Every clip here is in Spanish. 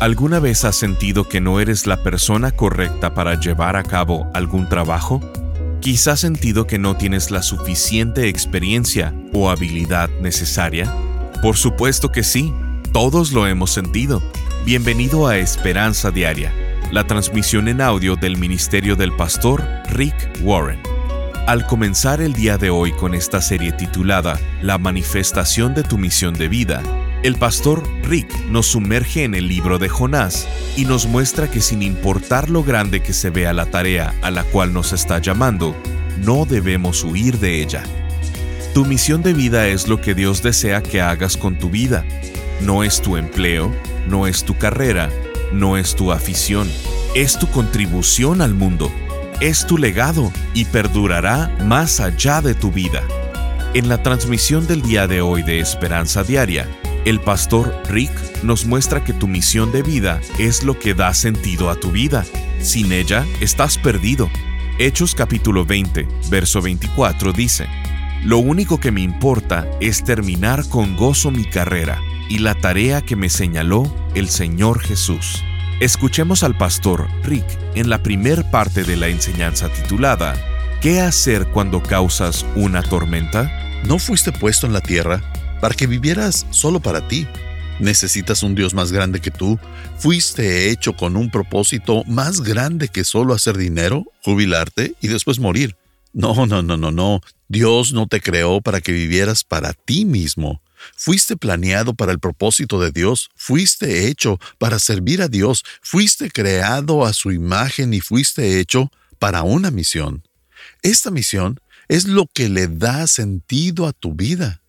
¿Alguna vez has sentido que no eres la persona correcta para llevar a cabo algún trabajo? Quizás has sentido que no tienes la suficiente experiencia o habilidad necesaria. Por supuesto que sí, todos lo hemos sentido. Bienvenido a Esperanza Diaria, la transmisión en audio del Ministerio del Pastor Rick Warren. Al comenzar el día de hoy con esta serie titulada La manifestación de tu misión de vida, el pastor Rick nos sumerge en el libro de Jonás y nos muestra que sin importar lo grande que se vea la tarea a la cual nos está llamando, no debemos huir de ella. Tu misión de vida es lo que Dios desea que hagas con tu vida. No es tu empleo, no es tu carrera, no es tu afición, es tu contribución al mundo es tu legado y perdurará más allá de tu vida. En la transmisión del día de hoy de Esperanza Diaria, el pastor Rick nos muestra que tu misión de vida es lo que da sentido a tu vida. Sin ella, estás perdido. Hechos capítulo 20, verso 24 dice, Lo único que me importa es terminar con gozo mi carrera y la tarea que me señaló el Señor Jesús. Escuchemos al pastor Rick en la primer parte de la enseñanza titulada ¿Qué hacer cuando causas una tormenta? No fuiste puesto en la tierra para que vivieras solo para ti. Necesitas un Dios más grande que tú. Fuiste hecho con un propósito más grande que solo hacer dinero, jubilarte y después morir. No, no, no, no, no. Dios no te creó para que vivieras para ti mismo. Fuiste planeado para el propósito de Dios, fuiste hecho para servir a Dios, fuiste creado a su imagen y fuiste hecho para una misión. Esta misión es lo que le da sentido a tu vida.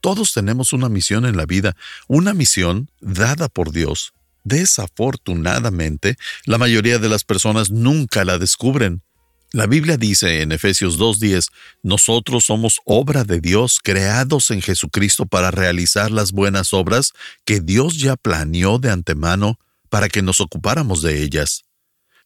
Todos tenemos una misión en la vida, una misión dada por Dios. Desafortunadamente, la mayoría de las personas nunca la descubren. La Biblia dice en Efesios 2.10, nosotros somos obra de Dios, creados en Jesucristo para realizar las buenas obras que Dios ya planeó de antemano para que nos ocupáramos de ellas.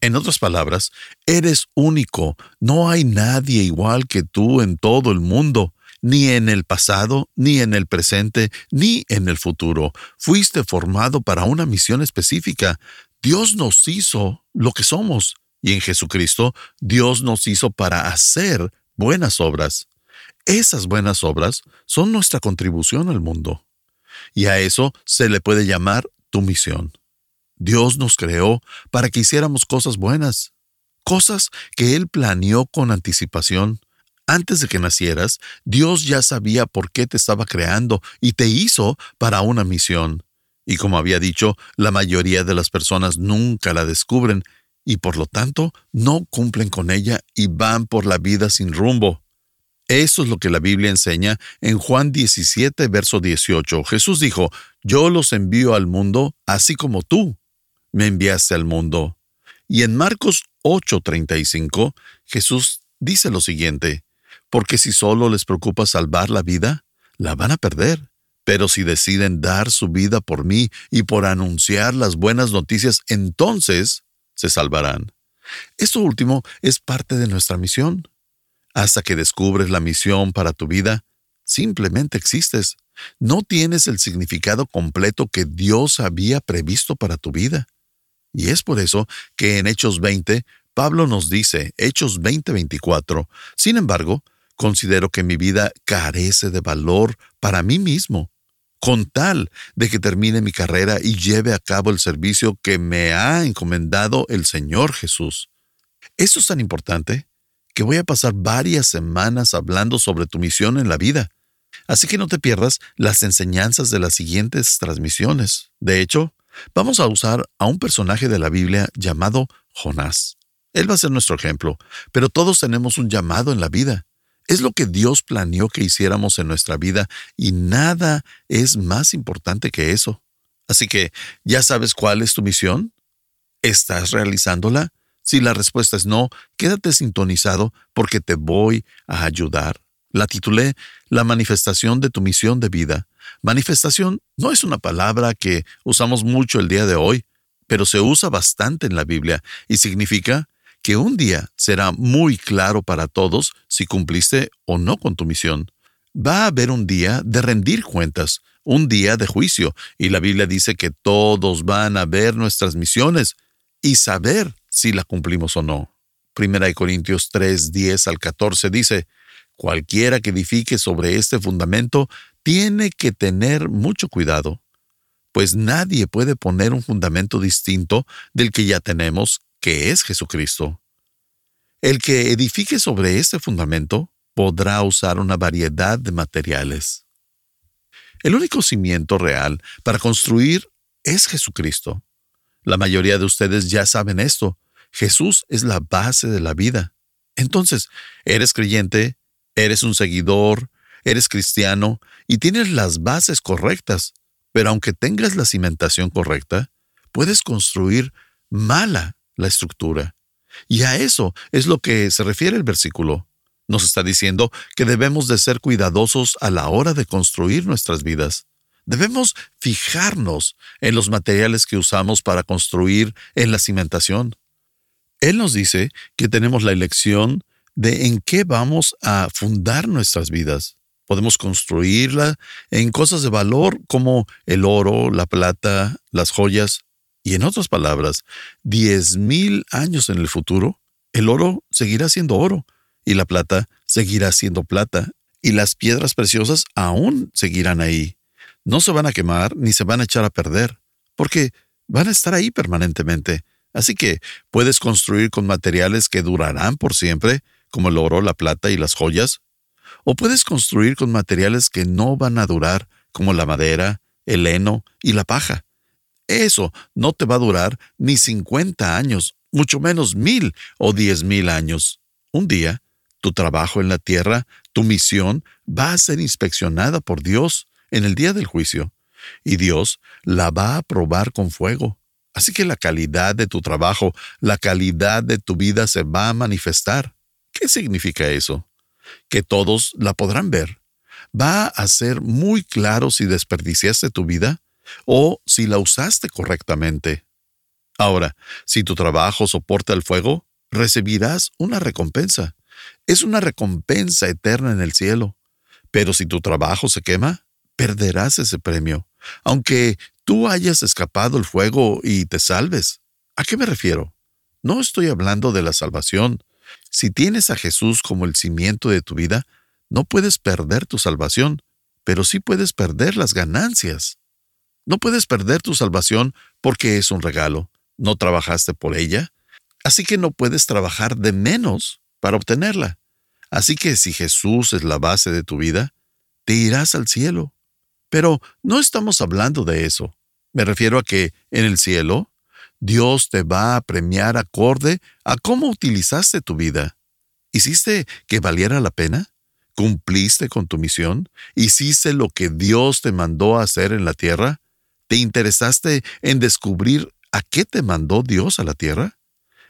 En otras palabras, eres único, no hay nadie igual que tú en todo el mundo, ni en el pasado, ni en el presente, ni en el futuro. Fuiste formado para una misión específica. Dios nos hizo lo que somos. Y en Jesucristo, Dios nos hizo para hacer buenas obras. Esas buenas obras son nuestra contribución al mundo. Y a eso se le puede llamar tu misión. Dios nos creó para que hiciéramos cosas buenas, cosas que Él planeó con anticipación. Antes de que nacieras, Dios ya sabía por qué te estaba creando y te hizo para una misión. Y como había dicho, la mayoría de las personas nunca la descubren y por lo tanto no cumplen con ella y van por la vida sin rumbo. Eso es lo que la Biblia enseña en Juan 17, verso 18. Jesús dijo, Yo los envío al mundo así como tú me enviaste al mundo. Y en Marcos 8:35, Jesús dice lo siguiente, Porque si solo les preocupa salvar la vida, la van a perder. Pero si deciden dar su vida por mí y por anunciar las buenas noticias, entonces se salvarán. Esto último es parte de nuestra misión. Hasta que descubres la misión para tu vida, simplemente existes. No tienes el significado completo que Dios había previsto para tu vida. Y es por eso que en Hechos 20, Pablo nos dice, Hechos 20:24, sin embargo, considero que mi vida carece de valor para mí mismo con tal de que termine mi carrera y lleve a cabo el servicio que me ha encomendado el Señor Jesús. Eso es tan importante que voy a pasar varias semanas hablando sobre tu misión en la vida. Así que no te pierdas las enseñanzas de las siguientes transmisiones. De hecho, vamos a usar a un personaje de la Biblia llamado Jonás. Él va a ser nuestro ejemplo, pero todos tenemos un llamado en la vida. Es lo que Dios planeó que hiciéramos en nuestra vida y nada es más importante que eso. Así que, ¿ya sabes cuál es tu misión? ¿Estás realizándola? Si la respuesta es no, quédate sintonizado porque te voy a ayudar. La titulé La manifestación de tu misión de vida. Manifestación no es una palabra que usamos mucho el día de hoy, pero se usa bastante en la Biblia y significa que un día será muy claro para todos si cumpliste o no con tu misión. Va a haber un día de rendir cuentas, un día de juicio, y la Biblia dice que todos van a ver nuestras misiones y saber si la cumplimos o no. Primera de Corintios 3, 10 al 14 dice, Cualquiera que edifique sobre este fundamento tiene que tener mucho cuidado, pues nadie puede poner un fundamento distinto del que ya tenemos, que es Jesucristo. El que edifique sobre este fundamento podrá usar una variedad de materiales. El único cimiento real para construir es Jesucristo. La mayoría de ustedes ya saben esto. Jesús es la base de la vida. Entonces, eres creyente, eres un seguidor, eres cristiano y tienes las bases correctas, pero aunque tengas la cimentación correcta, puedes construir mala la estructura. Y a eso es lo que se refiere el versículo. Nos está diciendo que debemos de ser cuidadosos a la hora de construir nuestras vidas. Debemos fijarnos en los materiales que usamos para construir en la cimentación. Él nos dice que tenemos la elección de en qué vamos a fundar nuestras vidas. Podemos construirla en cosas de valor como el oro, la plata, las joyas. Y en otras palabras, diez mil años en el futuro, el oro seguirá siendo oro y la plata seguirá siendo plata y las piedras preciosas aún seguirán ahí. No se van a quemar ni se van a echar a perder, porque van a estar ahí permanentemente. Así que puedes construir con materiales que durarán por siempre, como el oro, la plata y las joyas, o puedes construir con materiales que no van a durar, como la madera, el heno y la paja. Eso no te va a durar ni 50 años, mucho menos mil o diez mil años. Un día, tu trabajo en la tierra, tu misión, va a ser inspeccionada por Dios en el día del juicio, y Dios la va a probar con fuego. Así que la calidad de tu trabajo, la calidad de tu vida se va a manifestar. ¿Qué significa eso? Que todos la podrán ver. Va a ser muy claro si desperdiciaste tu vida o si la usaste correctamente. Ahora, si tu trabajo soporta el fuego, recibirás una recompensa. Es una recompensa eterna en el cielo. Pero si tu trabajo se quema, perderás ese premio, aunque tú hayas escapado el fuego y te salves. ¿A qué me refiero? No estoy hablando de la salvación, si tienes a Jesús como el cimiento de tu vida, no puedes perder tu salvación, pero sí puedes perder las ganancias. No puedes perder tu salvación porque es un regalo. No trabajaste por ella, así que no puedes trabajar de menos para obtenerla. Así que si Jesús es la base de tu vida, te irás al cielo. Pero no estamos hablando de eso. Me refiero a que en el cielo Dios te va a premiar acorde a cómo utilizaste tu vida. ¿Hiciste que valiera la pena? ¿Cumpliste con tu misión? ¿Hiciste lo que Dios te mandó a hacer en la tierra? ¿Te interesaste en descubrir a qué te mandó Dios a la tierra?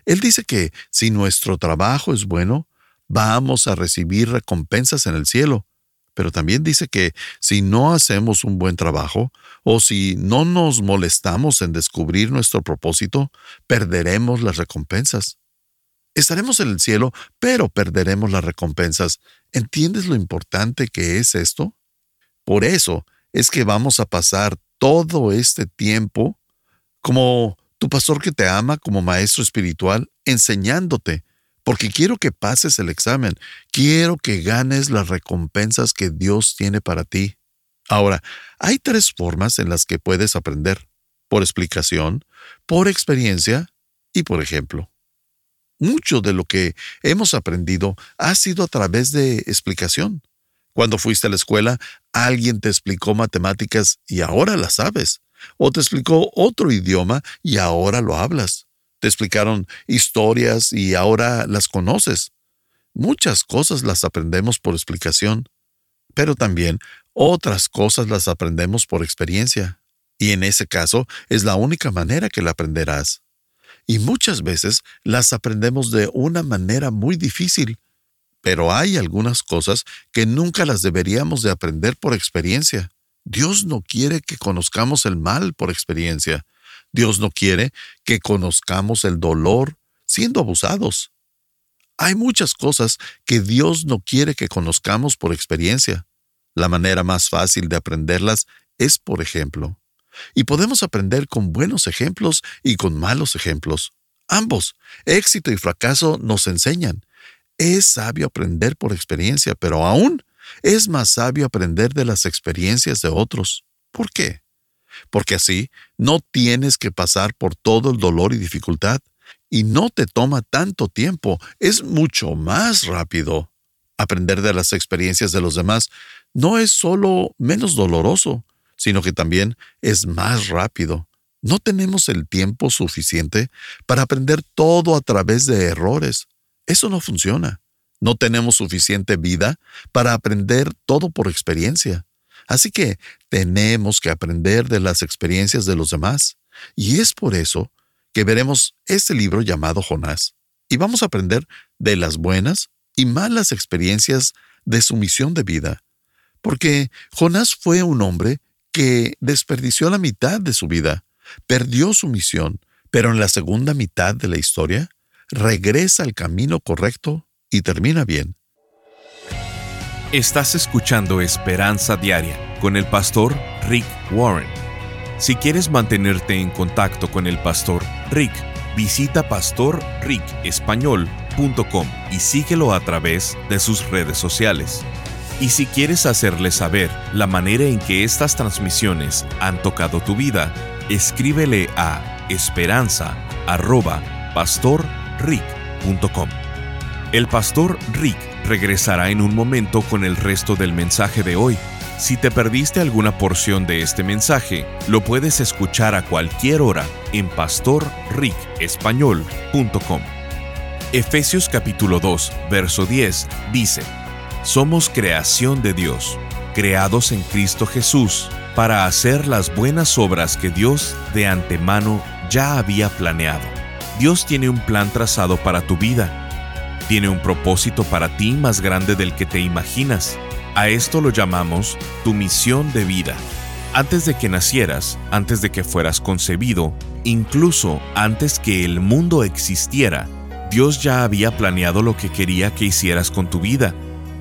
Él dice que si nuestro trabajo es bueno, vamos a recibir recompensas en el cielo, pero también dice que si no hacemos un buen trabajo o si no nos molestamos en descubrir nuestro propósito, perderemos las recompensas. Estaremos en el cielo, pero perderemos las recompensas. ¿Entiendes lo importante que es esto? Por eso es que vamos a pasar todo este tiempo como tu pastor que te ama, como maestro espiritual, enseñándote porque quiero que pases el examen, quiero que ganes las recompensas que Dios tiene para ti. Ahora, hay tres formas en las que puedes aprender, por explicación, por experiencia y por ejemplo. Mucho de lo que hemos aprendido ha sido a través de explicación. Cuando fuiste a la escuela, alguien te explicó matemáticas y ahora las sabes, o te explicó otro idioma y ahora lo hablas te explicaron historias y ahora las conoces. Muchas cosas las aprendemos por explicación, pero también otras cosas las aprendemos por experiencia. Y en ese caso es la única manera que la aprenderás. Y muchas veces las aprendemos de una manera muy difícil, pero hay algunas cosas que nunca las deberíamos de aprender por experiencia. Dios no quiere que conozcamos el mal por experiencia. Dios no quiere que conozcamos el dolor siendo abusados. Hay muchas cosas que Dios no quiere que conozcamos por experiencia. La manera más fácil de aprenderlas es por ejemplo. Y podemos aprender con buenos ejemplos y con malos ejemplos. Ambos, éxito y fracaso, nos enseñan. Es sabio aprender por experiencia, pero aún es más sabio aprender de las experiencias de otros. ¿Por qué? Porque así no tienes que pasar por todo el dolor y dificultad, y no te toma tanto tiempo, es mucho más rápido. Aprender de las experiencias de los demás no es solo menos doloroso, sino que también es más rápido. No tenemos el tiempo suficiente para aprender todo a través de errores. Eso no funciona. No tenemos suficiente vida para aprender todo por experiencia. Así que tenemos que aprender de las experiencias de los demás. Y es por eso que veremos este libro llamado Jonás. Y vamos a aprender de las buenas y malas experiencias de su misión de vida. Porque Jonás fue un hombre que desperdició la mitad de su vida, perdió su misión, pero en la segunda mitad de la historia regresa al camino correcto y termina bien. Estás escuchando Esperanza Diaria con el pastor Rick Warren. Si quieres mantenerte en contacto con el pastor Rick, visita pastorricespañol.com y síguelo a través de sus redes sociales. Y si quieres hacerle saber la manera en que estas transmisiones han tocado tu vida, escríbele a esperanza.pastorrick.com. El pastor Rick regresará en un momento con el resto del mensaje de hoy. Si te perdiste alguna porción de este mensaje, lo puedes escuchar a cualquier hora en pastorricespañol.com. Efesios capítulo 2, verso 10 dice, Somos creación de Dios, creados en Cristo Jesús, para hacer las buenas obras que Dios de antemano ya había planeado. Dios tiene un plan trazado para tu vida tiene un propósito para ti más grande del que te imaginas. A esto lo llamamos tu misión de vida. Antes de que nacieras, antes de que fueras concebido, incluso antes que el mundo existiera, Dios ya había planeado lo que quería que hicieras con tu vida.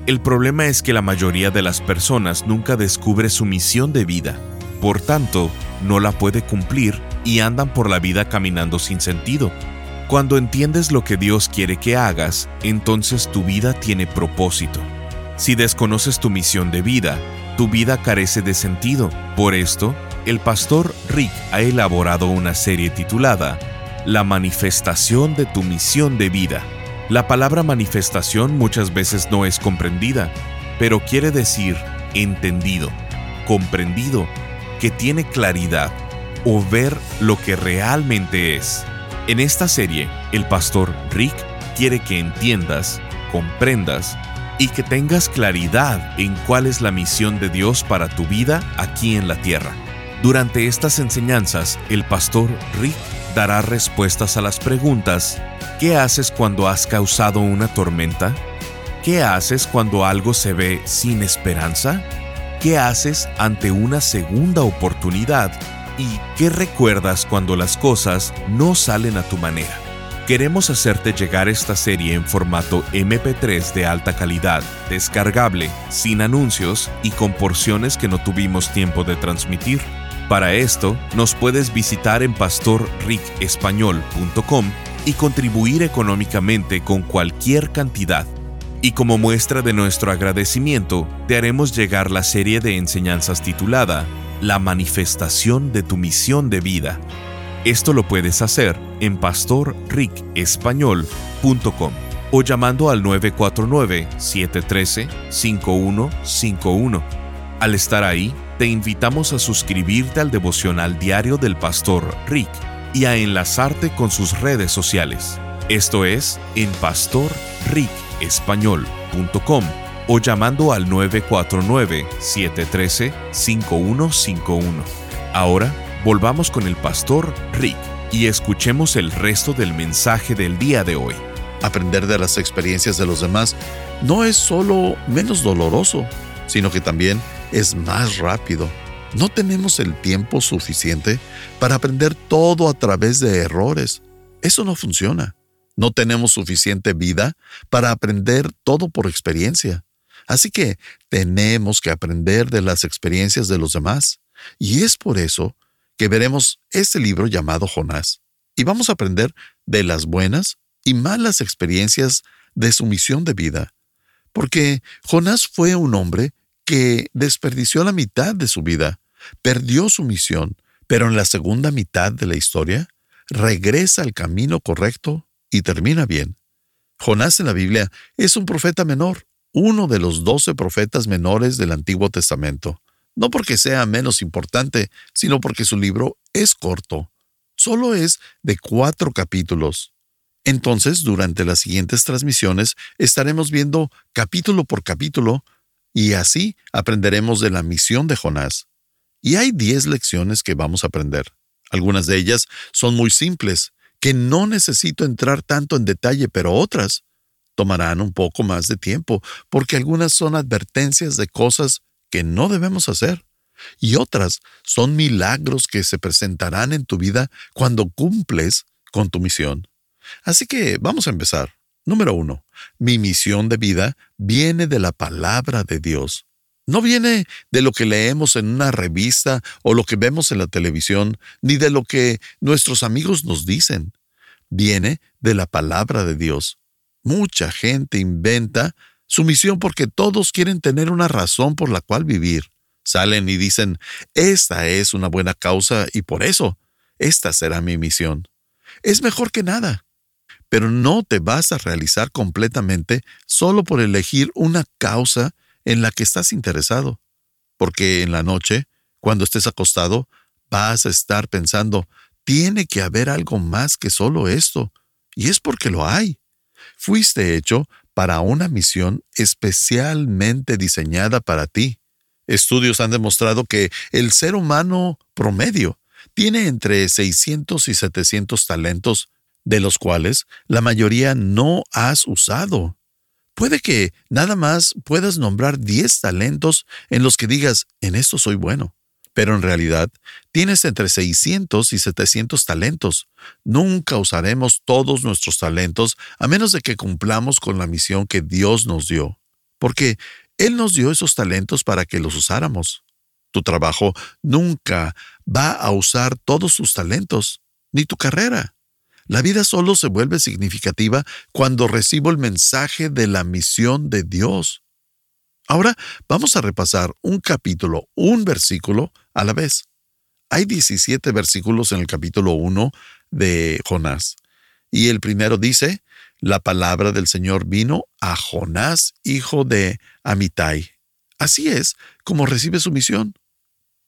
El problema es que la mayoría de las personas nunca descubre su misión de vida. Por tanto, no la puede cumplir y andan por la vida caminando sin sentido. Cuando entiendes lo que Dios quiere que hagas, entonces tu vida tiene propósito. Si desconoces tu misión de vida, tu vida carece de sentido. Por esto, el pastor Rick ha elaborado una serie titulada La manifestación de tu misión de vida. La palabra manifestación muchas veces no es comprendida, pero quiere decir entendido, comprendido, que tiene claridad o ver lo que realmente es. En esta serie, el pastor Rick quiere que entiendas, comprendas y que tengas claridad en cuál es la misión de Dios para tu vida aquí en la tierra. Durante estas enseñanzas, el pastor Rick dará respuestas a las preguntas, ¿qué haces cuando has causado una tormenta? ¿Qué haces cuando algo se ve sin esperanza? ¿Qué haces ante una segunda oportunidad ¿Y qué recuerdas cuando las cosas no salen a tu manera? Queremos hacerte llegar esta serie en formato MP3 de alta calidad, descargable, sin anuncios y con porciones que no tuvimos tiempo de transmitir. Para esto, nos puedes visitar en pastorricespañol.com y contribuir económicamente con cualquier cantidad. Y como muestra de nuestro agradecimiento, te haremos llegar la serie de enseñanzas titulada la manifestación de tu misión de vida. Esto lo puedes hacer en pastorricespañol.com o llamando al 949-713-5151. Al estar ahí, te invitamos a suscribirte al devocional diario del pastor Rick y a enlazarte con sus redes sociales. Esto es en pastorricespañol.com o llamando al 949-713-5151. Ahora volvamos con el pastor Rick y escuchemos el resto del mensaje del día de hoy. Aprender de las experiencias de los demás no es solo menos doloroso, sino que también es más rápido. No tenemos el tiempo suficiente para aprender todo a través de errores. Eso no funciona. No tenemos suficiente vida para aprender todo por experiencia. Así que tenemos que aprender de las experiencias de los demás. Y es por eso que veremos este libro llamado Jonás. Y vamos a aprender de las buenas y malas experiencias de su misión de vida. Porque Jonás fue un hombre que desperdició la mitad de su vida, perdió su misión, pero en la segunda mitad de la historia regresa al camino correcto y termina bien. Jonás en la Biblia es un profeta menor, uno de los doce profetas menores del Antiguo Testamento, no porque sea menos importante, sino porque su libro es corto. Solo es de cuatro capítulos. Entonces, durante las siguientes transmisiones, estaremos viendo capítulo por capítulo y así aprenderemos de la misión de Jonás. Y hay diez lecciones que vamos a aprender. Algunas de ellas son muy simples, que no necesito entrar tanto en detalle, pero otras tomarán un poco más de tiempo, porque algunas son advertencias de cosas que no debemos hacer, y otras son milagros que se presentarán en tu vida cuando cumples con tu misión. Así que vamos a empezar. Número uno, mi misión de vida viene de la palabra de Dios. No viene de lo que leemos en una revista o lo que vemos en la televisión, ni de lo que nuestros amigos nos dicen. Viene de la palabra de Dios. Mucha gente inventa su misión porque todos quieren tener una razón por la cual vivir. Salen y dicen, esta es una buena causa y por eso, esta será mi misión. Es mejor que nada pero no te vas a realizar completamente solo por elegir una causa en la que estás interesado, porque en la noche, cuando estés acostado, vas a estar pensando, tiene que haber algo más que solo esto, y es porque lo hay. Fuiste hecho para una misión especialmente diseñada para ti. Estudios han demostrado que el ser humano promedio tiene entre 600 y 700 talentos de los cuales la mayoría no has usado. Puede que nada más puedas nombrar 10 talentos en los que digas, en esto soy bueno. Pero en realidad tienes entre 600 y 700 talentos. Nunca usaremos todos nuestros talentos a menos de que cumplamos con la misión que Dios nos dio. Porque Él nos dio esos talentos para que los usáramos. Tu trabajo nunca va a usar todos sus talentos, ni tu carrera. La vida solo se vuelve significativa cuando recibo el mensaje de la misión de Dios. Ahora vamos a repasar un capítulo, un versículo a la vez. Hay 17 versículos en el capítulo 1 de Jonás. Y el primero dice, la palabra del Señor vino a Jonás, hijo de Amitai. Así es como recibe su misión.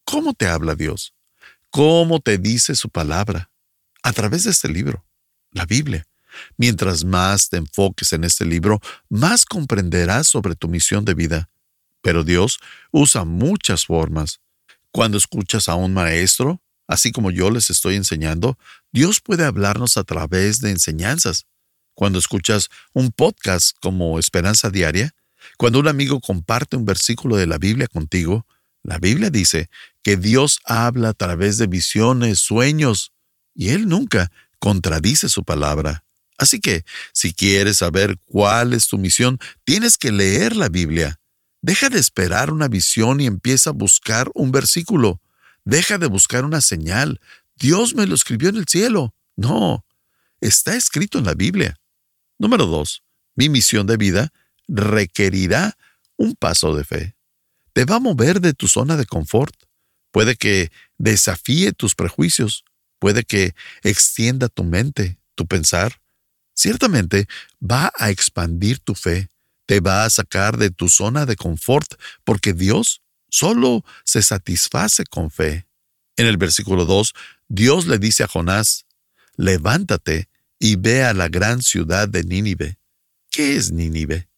¿Cómo te habla Dios? ¿Cómo te dice su palabra? A través de este libro la Biblia. Mientras más te enfoques en este libro, más comprenderás sobre tu misión de vida. Pero Dios usa muchas formas. Cuando escuchas a un maestro, así como yo les estoy enseñando, Dios puede hablarnos a través de enseñanzas. Cuando escuchas un podcast como Esperanza Diaria, cuando un amigo comparte un versículo de la Biblia contigo, la Biblia dice que Dios habla a través de visiones, sueños, y Él nunca contradice su palabra. Así que, si quieres saber cuál es tu misión, tienes que leer la Biblia. Deja de esperar una visión y empieza a buscar un versículo. Deja de buscar una señal. Dios me lo escribió en el cielo. No, está escrito en la Biblia. Número dos, mi misión de vida requerirá un paso de fe. Te va a mover de tu zona de confort. Puede que desafíe tus prejuicios puede que extienda tu mente, tu pensar. Ciertamente va a expandir tu fe, te va a sacar de tu zona de confort, porque Dios solo se satisface con fe. En el versículo 2, Dios le dice a Jonás, levántate y ve a la gran ciudad de Nínive. ¿Qué es Nínive?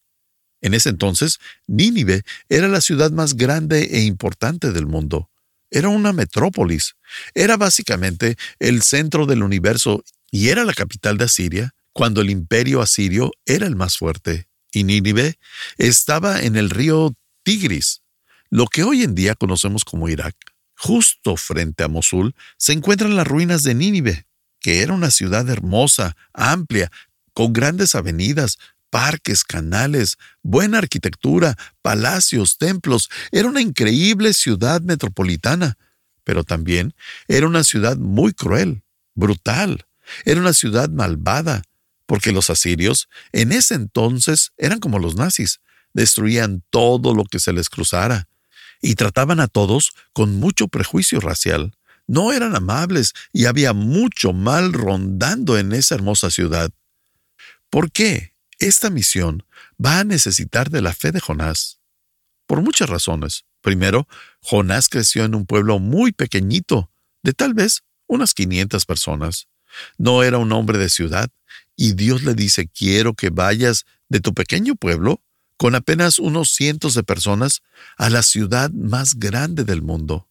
En ese entonces, Nínive era la ciudad más grande e importante del mundo. Era una metrópolis. Era básicamente el centro del universo y era la capital de Asiria cuando el imperio asirio era el más fuerte. Y Nínive estaba en el río Tigris, lo que hoy en día conocemos como Irak. Justo frente a Mosul se encuentran las ruinas de Nínive, que era una ciudad hermosa, amplia, con grandes avenidas, parques, canales, buena arquitectura, palacios, templos. Era una increíble ciudad metropolitana, pero también era una ciudad muy cruel, brutal. Era una ciudad malvada, porque los asirios en ese entonces eran como los nazis, destruían todo lo que se les cruzara y trataban a todos con mucho prejuicio racial. No eran amables y había mucho mal rondando en esa hermosa ciudad. ¿Por qué esta misión va a necesitar de la fe de Jonás? Por muchas razones. Primero, Jonás creció en un pueblo muy pequeñito, de tal vez unas 500 personas. No era un hombre de ciudad, y Dios le dice, quiero que vayas de tu pequeño pueblo, con apenas unos cientos de personas, a la ciudad más grande del mundo.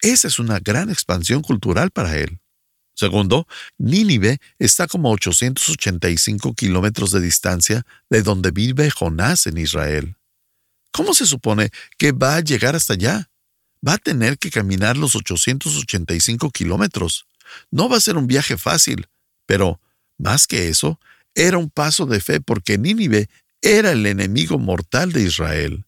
Esa es una gran expansión cultural para él. Segundo, Nínive está como 885 kilómetros de distancia de donde vive Jonás en Israel. ¿Cómo se supone que va a llegar hasta allá? Va a tener que caminar los 885 kilómetros. No va a ser un viaje fácil, pero, más que eso, era un paso de fe porque Nínive era el enemigo mortal de Israel.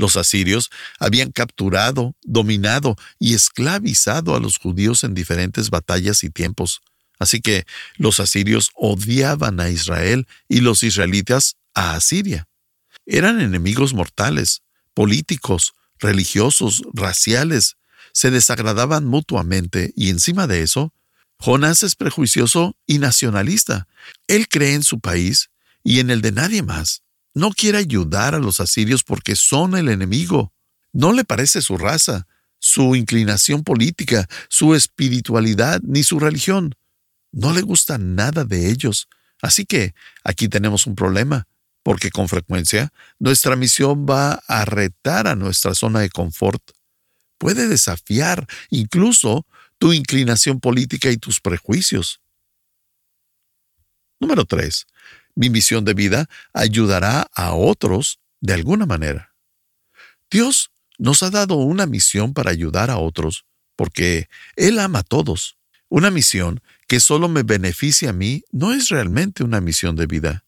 Los asirios habían capturado, dominado y esclavizado a los judíos en diferentes batallas y tiempos. Así que los asirios odiaban a Israel y los israelitas a Asiria. Eran enemigos mortales, políticos, religiosos, raciales, se desagradaban mutuamente y encima de eso, Jonás es prejuicioso y nacionalista. Él cree en su país y en el de nadie más. No quiere ayudar a los asirios porque son el enemigo. No le parece su raza, su inclinación política, su espiritualidad ni su religión. No le gusta nada de ellos. Así que aquí tenemos un problema, porque con frecuencia nuestra misión va a retar a nuestra zona de confort. Puede desafiar incluso tu inclinación política y tus prejuicios. Número 3 mi misión de vida ayudará a otros de alguna manera. Dios nos ha dado una misión para ayudar a otros, porque Él ama a todos. Una misión que solo me beneficia a mí no es realmente una misión de vida.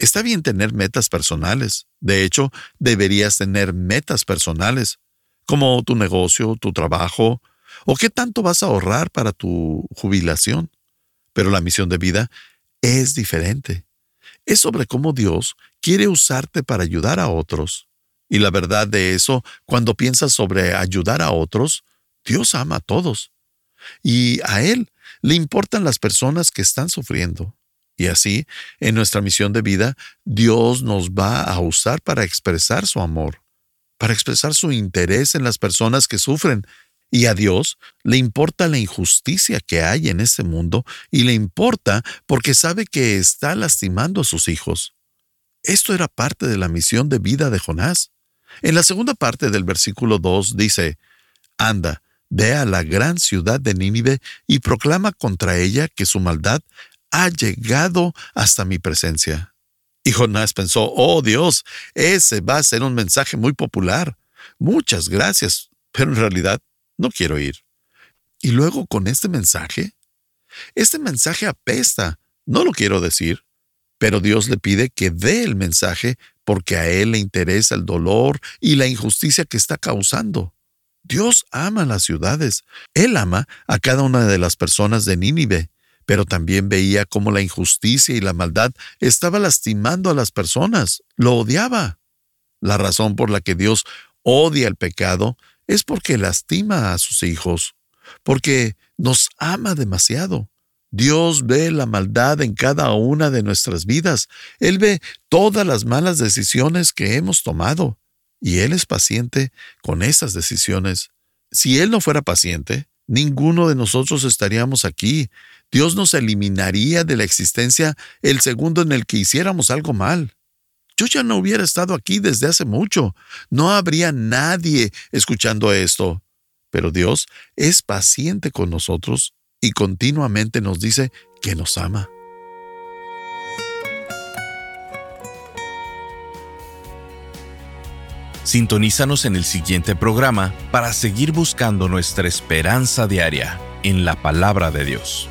Está bien tener metas personales. De hecho, deberías tener metas personales, como tu negocio, tu trabajo, o qué tanto vas a ahorrar para tu jubilación. Pero la misión de vida es diferente es sobre cómo Dios quiere usarte para ayudar a otros. Y la verdad de eso, cuando piensas sobre ayudar a otros, Dios ama a todos. Y a Él le importan las personas que están sufriendo. Y así, en nuestra misión de vida, Dios nos va a usar para expresar su amor, para expresar su interés en las personas que sufren y a Dios le importa la injusticia que hay en este mundo y le importa porque sabe que está lastimando a sus hijos. Esto era parte de la misión de vida de Jonás. En la segunda parte del versículo 2 dice, Anda, ve a la gran ciudad de Nínive y proclama contra ella que su maldad ha llegado hasta mi presencia. Y Jonás pensó, oh Dios, ese va a ser un mensaje muy popular. Muchas gracias, pero en realidad no quiero ir. Y luego con este mensaje, este mensaje apesta, no lo quiero decir, pero Dios le pide que dé el mensaje porque a Él le interesa el dolor y la injusticia que está causando. Dios ama las ciudades, Él ama a cada una de las personas de Nínive, pero también veía cómo la injusticia y la maldad estaba lastimando a las personas, lo odiaba. La razón por la que Dios odia el pecado es porque lastima a sus hijos, porque nos ama demasiado. Dios ve la maldad en cada una de nuestras vidas. Él ve todas las malas decisiones que hemos tomado. Y Él es paciente con esas decisiones. Si Él no fuera paciente, ninguno de nosotros estaríamos aquí. Dios nos eliminaría de la existencia el segundo en el que hiciéramos algo mal yo ya no hubiera estado aquí desde hace mucho. No habría nadie escuchando esto. Pero Dios es paciente con nosotros y continuamente nos dice que nos ama. Sintonízanos en el siguiente programa para seguir buscando nuestra esperanza diaria en la palabra de Dios.